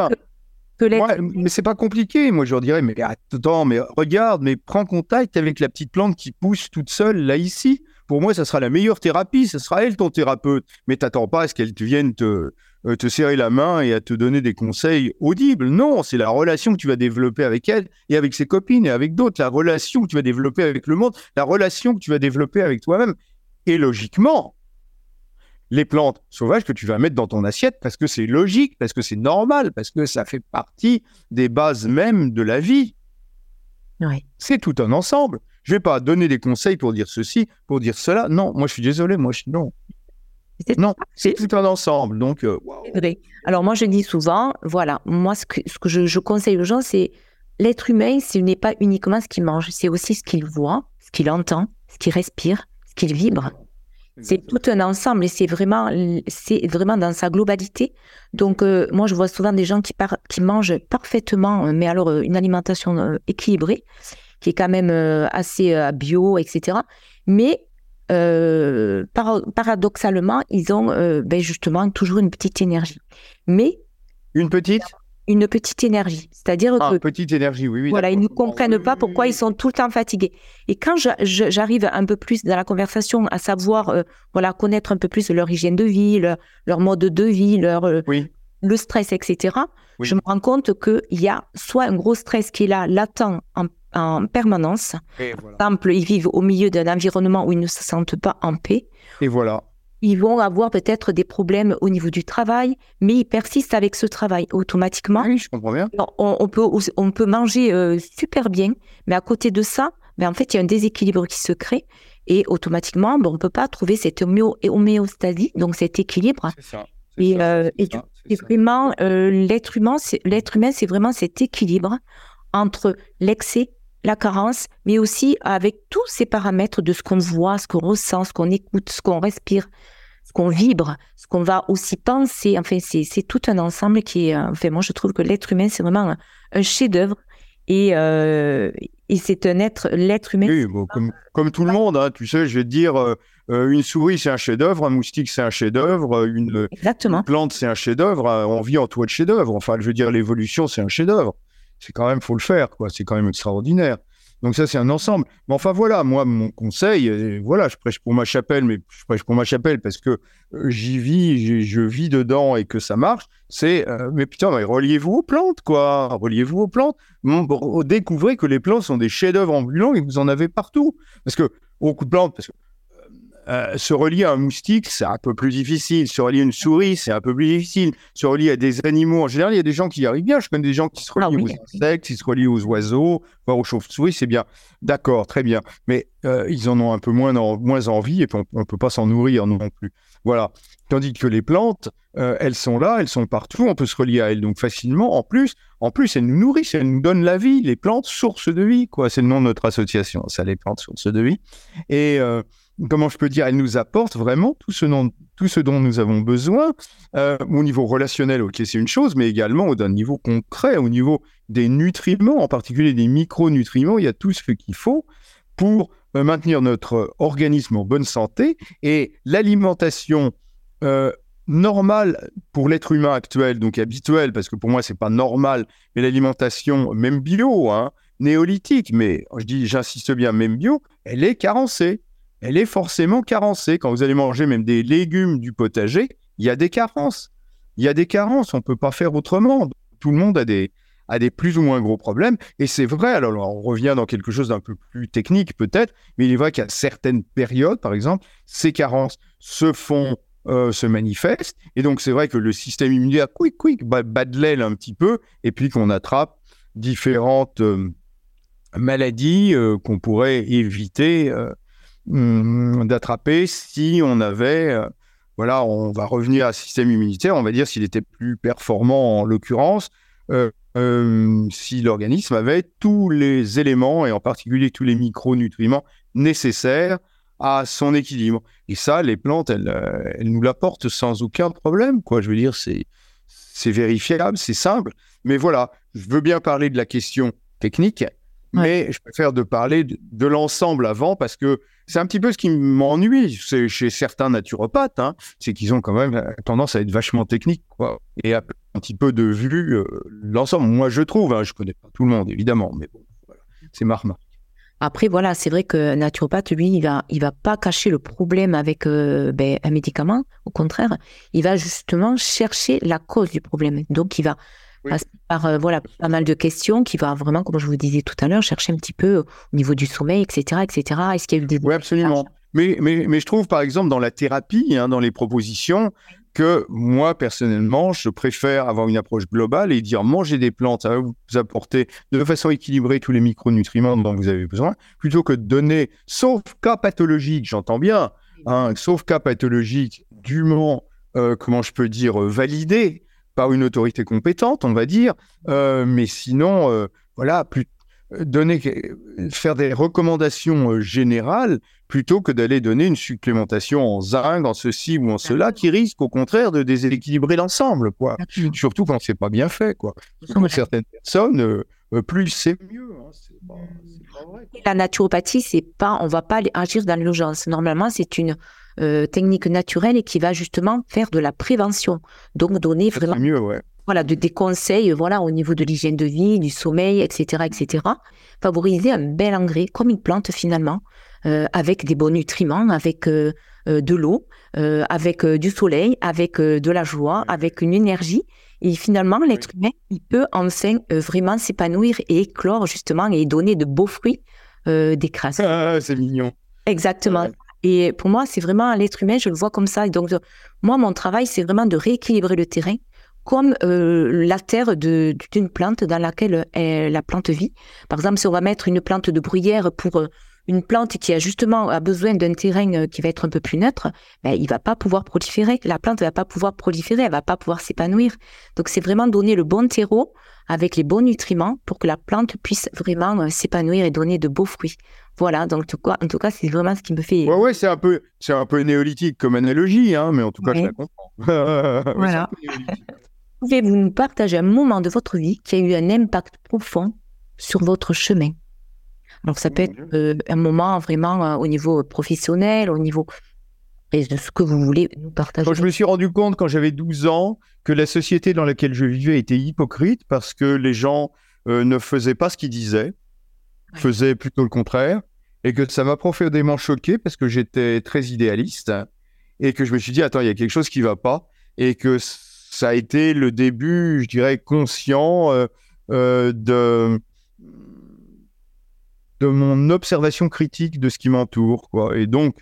que, mais c'est pas compliqué. Moi je leur dirais mais attends, mais regarde, mais prends contact avec la petite plante qui pousse toute seule là ici. Pour moi, ça sera la meilleure thérapie. Ce sera elle ton thérapeute. Mais t'attends pas à ce qu'elle vienne te euh, te serrer la main et à te donner des conseils audibles. Non, c'est la relation que tu vas développer avec elle et avec ses copines et avec d'autres, la relation que tu vas développer avec le monde, la relation que tu vas développer avec toi-même. Et logiquement, les plantes sauvages que tu vas mettre dans ton assiette parce que c'est logique, parce que c'est normal, parce que ça fait partie des bases mêmes de la vie. C'est tout un ensemble. Je vais pas donner des conseils pour dire ceci, pour dire cela. Non, moi je suis désolé, moi je non. Non, c'est tout un ensemble. Donc, euh, Alors moi, je dis souvent, voilà, moi, ce que, ce que je, conseille aux gens, c'est l'être humain, ce n'est pas uniquement ce qu'il mange, c'est aussi ce qu'il voit, ce qu'il entend, ce qu'il respire, ce qu'il vibre. C'est tout un ensemble et c'est vraiment, c'est vraiment dans sa globalité. Donc, euh, moi, je vois souvent des gens qui, qui mangent parfaitement, mais alors euh, une alimentation équilibrée, qui est quand même assez bio, etc. Mais euh, paradoxalement, ils ont euh, ben justement toujours une petite énergie. Mais une petite? Une petite énergie, c'est-à-dire ah, que petite énergie, oui, oui. Voilà, ils ne comprennent pas pourquoi ils sont tout le temps fatigués. Et quand j'arrive un peu plus dans la conversation à savoir, euh, voilà, connaître un peu plus leur hygiène de vie, leur, mode de vie, leur le stress, etc. Je me rends compte qu'il y a soit un gros stress qui est là, latent en en permanence. Par exemple, ils vivent au milieu d'un environnement où ils ne se sentent pas en paix. Et voilà. Ils vont avoir peut-être des problèmes au niveau du travail, mais ils persistent avec ce travail automatiquement. Oui, je comprends bien. On, peut, on peut manger euh, super bien, mais à côté de ça, ben, en fait, il y a un déséquilibre qui se crée et automatiquement, ben, on ne peut pas trouver cette homéostasie, donc cet équilibre. C'est ça. Et, euh, vraiment, euh, humain, l'être humain, c'est vraiment cet équilibre entre l'excès la carence, mais aussi avec tous ces paramètres de ce qu'on voit, ce qu'on ressent, ce qu'on écoute, ce qu'on respire, ce qu'on vibre, ce qu'on va aussi penser. Enfin, c'est tout un ensemble qui est. Euh, enfin, moi, je trouve que l'être humain, c'est vraiment un, chef-d'œuvre. Et, euh, et c'est un être, l'être humain. Oui, comme, comme, tout le monde, hein, tu sais, je vais te dire, euh, une souris, c'est un chef-d'œuvre, un moustique, c'est un chef-d'œuvre, une, une, plante, c'est un chef-d'œuvre, on vit en toit de chef-d'œuvre. Enfin, je veux dire, l'évolution, c'est un chef-d'œuvre c'est quand même, faut le faire, quoi. C'est quand même extraordinaire. Donc ça, c'est un ensemble. Mais enfin voilà, moi, mon conseil, voilà, je prêche pour ma chapelle, mais je prêche pour ma chapelle parce que euh, j'y vis, je vis dedans et que ça marche. C'est, euh, mais putain, reliez-vous aux plantes, quoi. Reliez-vous aux plantes. découvrez que les plantes sont des chefs-d'œuvre ambulants et vous en avez partout. Parce que beaucoup de plantes, parce que euh, se relier à un moustique, c'est un peu plus difficile. Se relier à une souris, c'est un peu plus difficile. Se relier à des animaux, en général, il y a des gens qui y arrivent bien. Je connais des gens qui se relient ah aux insectes, qui se relient aux oiseaux, voire aux chauves-souris, c'est bien. D'accord, très bien. Mais euh, ils en ont un peu moins, moins envie et on ne peut pas s'en nourrir non plus. Voilà. Tandis que les plantes, euh, elles sont là, elles sont partout, on peut se relier à elles donc facilement. En plus, en plus, elles nous nourrissent, elles nous donnent la vie. Les plantes, source de vie, quoi. C'est le nom de notre association, ça, les plantes, source de vie. Et comment je peux dire, elle nous apporte vraiment tout ce dont, nous avons besoin. Euh, au niveau relationnel, ok, c'est une chose, mais également au niveau concret, au niveau des nutriments, en particulier des micronutriments, il y a tout ce qu'il faut pour euh, maintenir notre organisme en bonne santé. Et l'alimentation euh, normale pour l'être humain actuel, donc habituelle, parce que pour moi, c'est pas normal, mais l'alimentation, même bio, hein, néolithique, mais je dis, j'insiste bien, même bio, elle est carencée elle est forcément carencée. Quand vous allez manger même des légumes du potager, il y a des carences. Il y a des carences, on ne peut pas faire autrement. Tout le monde a des, plus ou moins gros problèmes. Et c'est vrai, alors on revient dans quelque chose d'un peu plus technique peut-être, mais il est vrai qu'à certaines périodes, par exemple, ces carences se font, euh, se manifestent. Et donc c'est vrai que le système immunitaire, quick, quick, bat de l'aile un petit peu, et puis qu'on attrape différentes euh, maladies euh, qu'on pourrait éviter d'attraper si on avait, euh, voilà, on va revenir à système immunitaire, on va dire s'il était plus performant en l'occurrence, euh, euh, si l'organisme avait tous les éléments et en particulier tous les micronutriments nécessaires à son équilibre. Et ça, les plantes, elles, elles nous l'apportent sans aucun problème. Quoi. Je veux dire, c'est, c'est vérifiable, c'est simple. Mais voilà, je veux bien parler de la question technique, mais je préfère de parler de, l'ensemble avant parce que c'est un petit peu ce qui m'ennuie chez certains naturopathes, hein, c'est qu'ils ont quand même tendance à être vachement techniques, quoi, et à un petit peu de vue euh, l'ensemble. Moi, je trouve, hein, je connais pas tout le monde évidemment, mais bon, voilà, c'est ma Après, voilà, c'est vrai que naturopathe, lui, il va, il va pas cacher le problème avec euh, ben, un médicament. Au contraire, il va justement chercher la cause du problème. Donc, il va par euh, voilà, pas mal de questions qui va vraiment, comme je vous disais tout à l'heure, chercher un petit peu au niveau du sommeil, etc. etc. Est-ce qu'il y a eu des... Oui, absolument. Mais, mais, mais je trouve, par exemple, dans la thérapie, hein, dans les propositions, que moi, personnellement, je préfère avoir une approche globale et dire manger des plantes, ça va vous apporter de façon équilibrée tous les micronutriments dont vous avez besoin, plutôt que de donner, sauf cas pathologique, j'entends bien, hein, sauf cas pathologique dûment, euh, comment je peux dire, validé, par une autorité compétente, on va dire, euh, mais sinon, euh, voilà, plus, euh, donner, faire des recommandations générales plutôt que d'aller donner une supplémentation en zinc, en ceci ou en cela, qui risque au contraire de déséquilibrer l'ensemble, quoi. Surtout quand c'est pas bien fait, quoi. Pour certaines personnes, plus c'est mieux. Hein, La naturopathie, c'est pas, on va pas agir dans l'urgence. Normalement, c'est une euh, technique naturelle et qui va justement faire de la prévention. Donc donner vraiment mieux, ouais. voilà, de, des conseils voilà, au niveau de l'hygiène de vie, du sommeil, etc., etc. Favoriser un bel engrais, comme une plante finalement, euh, avec des bons nutriments, avec euh, de l'eau, avec du soleil, avec de la joie, avec une énergie. Et finalement, l'être humain, il peut enfin vraiment s'épanouir et éclore justement et donner de beaux fruits des crasses. Ah, c'est mignon. Exactement. Et pour moi, c'est vraiment l'être humain, je le vois comme ça. Et donc, moi, mon travail, c'est vraiment de rééquilibrer le terrain comme euh, la terre d'une plante dans laquelle euh, la plante vit. Par exemple, si on va mettre une plante de bruyère pour euh, une plante qui a justement a besoin d'un terrain qui va être un peu plus neutre, ben, il va pas pouvoir proliférer. La plante va pas pouvoir proliférer, elle va pas pouvoir s'épanouir. Donc, c'est vraiment donner le bon terreau avec les bons nutriments pour que la plante puisse vraiment s'épanouir et donner de beaux fruits. Voilà, donc en tout cas, c'est vraiment ce qui me fait. Ouais, ouais, c'est un peu, c'est un peu néolithique comme analogie, hein, mais en tout cas, je la comprends. voilà. Pouvez-vous nous partager un moment de votre vie qui a eu un impact profond sur votre chemin? Alors, ça peut être euh, un moment vraiment euh, au niveau professionnel, au niveau de ce que vous voulez nous partager. je me suis rendu compte quand j'avais 12 ans que la société dans laquelle je vivais était hypocrite parce que les gens euh, ne faisaient pas ce qu'ils disaient faisait plutôt le contraire, et que ça m'a profondément choqué parce que j'étais très idéaliste, et que je me suis dit, attends, il y a quelque chose qui va pas, et que ça a été le début, je dirais, conscient euh, euh, de, de mon observation critique de ce qui m'entoure. Quoi. Et donc,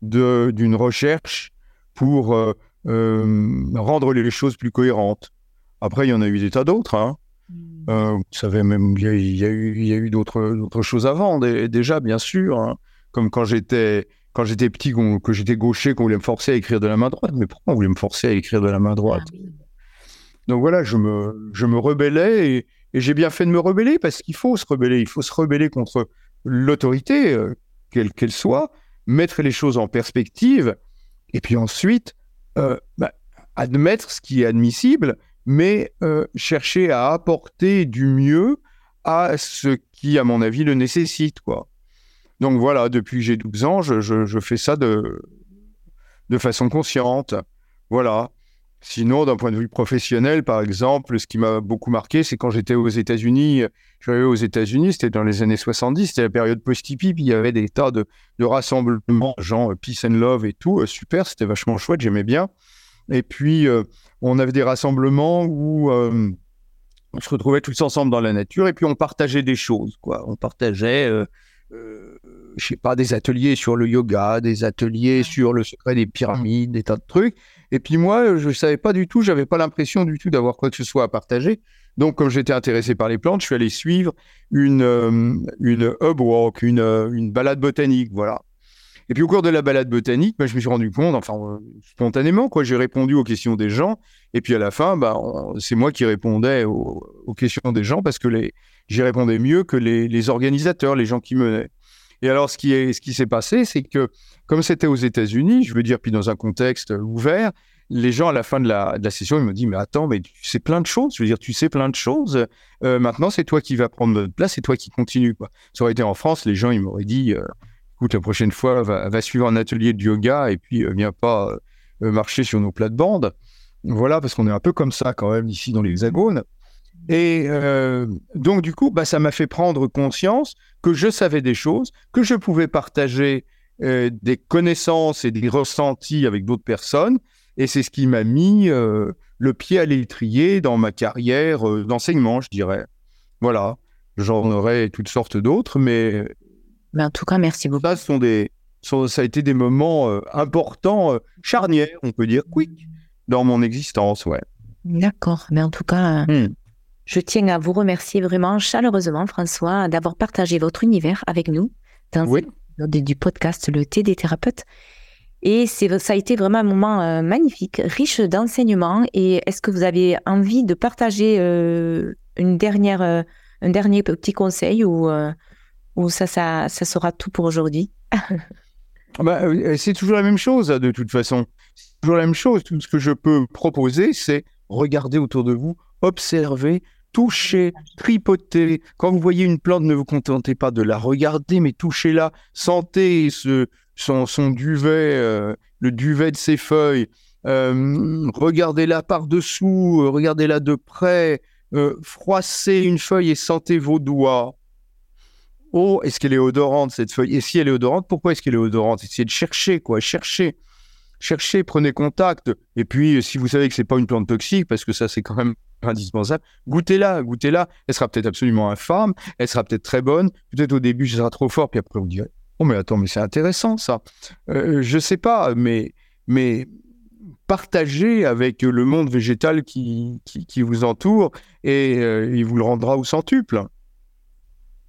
d'une recherche pour euh, euh, rendre les choses plus cohérentes. Après, il y en a eu des tas d'autres. Hein. Hmm. Euh, vous savez, même, il y, a, eu, y a eu d'autres choses avant, déjà, bien sûr. Hein. Comme quand j'étais quand j'étais petit, que j'étais gaucher, qu'on voulait me forcer à écrire de la main droite. Mais pourquoi on voulait me forcer à écrire de la main droite? Ah Donc voilà, je me, je me rebellais et, et j'ai bien fait de me rebeller parce qu'il faut se rebeller. Il faut se rebeller contre l'autorité, quelle qu'elle soit, mettre les choses en perspective et puis ensuite euh, bah, admettre ce qui est admissible, mais euh, chercher à apporter du mieux à ce qui, à mon avis, le nécessite. Donc voilà, depuis que j'ai 12 ans, je, je, fais ça de, de façon consciente. Voilà. Sinon, d'un point de vue professionnel, par exemple, ce qui m'a beaucoup marqué, c'est quand j'étais aux États-Unis. Suis aux États-Unis, c'était dans les années 70, c'était la période post-hippie, puis il y avait des tas de, rassemblements, genre Peace and Love et tout. Euh, super, c'était vachement chouette, j'aimais bien. Et puis, euh, on avait des rassemblements où euh, on se retrouvait tous ensemble dans la nature et puis on partageait des choses, quoi. On partageait je sais pas, des ateliers sur le yoga, des ateliers sur le secret des pyramides, des tas de trucs. Et puis moi, je ne savais pas du tout, j'avais pas l'impression du tout d'avoir quoi que ce soit à partager. Donc, comme j'étais intéressé par les plantes, je suis allé suivre une, euh, une hub walk, une, euh, une balade botanique, voilà. Et puis au cours de la balade botanique, bah, je me suis rendu compte, enfin euh, spontanément, quoi, j'ai répondu aux questions des gens. Et puis à la fin, bah, c'est moi qui répondais aux, aux, questions des gens parce que les, j'y répondais mieux que les, organisateurs, les gens qui menaient. Et alors, ce qui est, ce qui s'est passé, c'est que comme c'était aux États-Unis, je veux dire, puis dans un contexte ouvert, les gens à la fin de la, de la session, ils me disent mais attends, mais tu sais plein de choses. Je veux dire, tu sais plein de choses. Euh, maintenant, c'est toi qui vas prendre notre place, c'est toi qui continue. Quoi. Ça aurait été en France, les gens ils m'auraient dit euh, écoute, la prochaine fois, va, suivre un atelier de yoga et puis euh, viens pas marcher sur nos plates-bandes. Voilà, parce qu'on est un peu comme ça quand même ici dans l'Hexagone. Et euh, donc, du coup, bah, ça m'a fait prendre conscience que je savais des choses, que je pouvais partager euh, des connaissances et des ressentis avec d'autres personnes. Et c'est ce qui m'a mis euh, le pied à l'étrier dans ma carrière d'enseignement, je dirais. Voilà. J'en aurais toutes sortes d'autres, mais. Mais en tout cas, merci beaucoup. Ça, sont des, ça a été des moments importants, charnières, on peut dire, quick, dans mon existence, ouais. D'accord. Mais en tout cas, hmm. Je tiens à vous remercier vraiment chaleureusement, François, d'avoir partagé votre univers avec nous dans oui. du podcast Le thé des thérapeutes. Et c'est, ça a été vraiment un moment euh, magnifique, riche d'enseignements. Et est-ce que vous avez envie de partager euh, une dernière, euh, un dernier petit conseil ou, ou ça, ça, ça sera tout pour aujourd'hui? Ah bah, C'est toujours la même chose, de toute façon. C'est toujours la même chose. Tout ce que je peux proposer, c'est regarder autour de vous, observer, touchez, tripotez. Quand vous voyez une plante, ne vous contentez pas de la regarder, mais touchez-la, sentez ce, son, duvet, euh, le duvet de ses feuilles. Euh, regardez-la par-dessous, euh, regardez-la de près, froissez une feuille et sentez vos doigts. Oh, est-ce qu'elle est odorante cette feuille? Et si elle est odorante, pourquoi est-ce qu'elle est odorante? Essayez de chercher, quoi, cherchez. Cherchez, prenez contact. Et puis, si vous savez que c'est pas une plante toxique, parce que ça, c'est quand même indispensable. Goûtez-la, goûtez-la. Elle sera peut-être absolument infâme, elle sera peut-être très bonne. Peut-être au début, ça sera trop fort, puis après, vous direz Oh, mais attends, mais c'est intéressant ça. Euh, je sais pas, mais, mais partagez avec le monde végétal qui, qui, vous entoure et euh, il vous le rendra au centuple.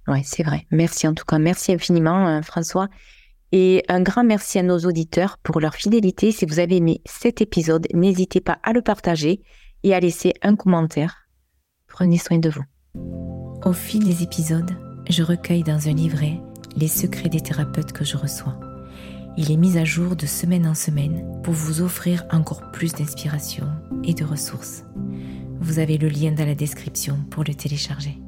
Oui, c'est vrai. Merci en tout cas. Merci infiniment, euh, François. Et un grand merci à nos auditeurs pour leur fidélité. Si vous avez aimé cet épisode, n'hésitez pas à le partager et à laisser un commentaire. Prenez soin de vous. Au fil des épisodes, je recueille dans un livret les secrets des thérapeutes que je reçois. Il est mis à jour de semaine en semaine pour vous offrir encore plus d'inspiration et de ressources. Vous avez le lien dans la description pour le télécharger.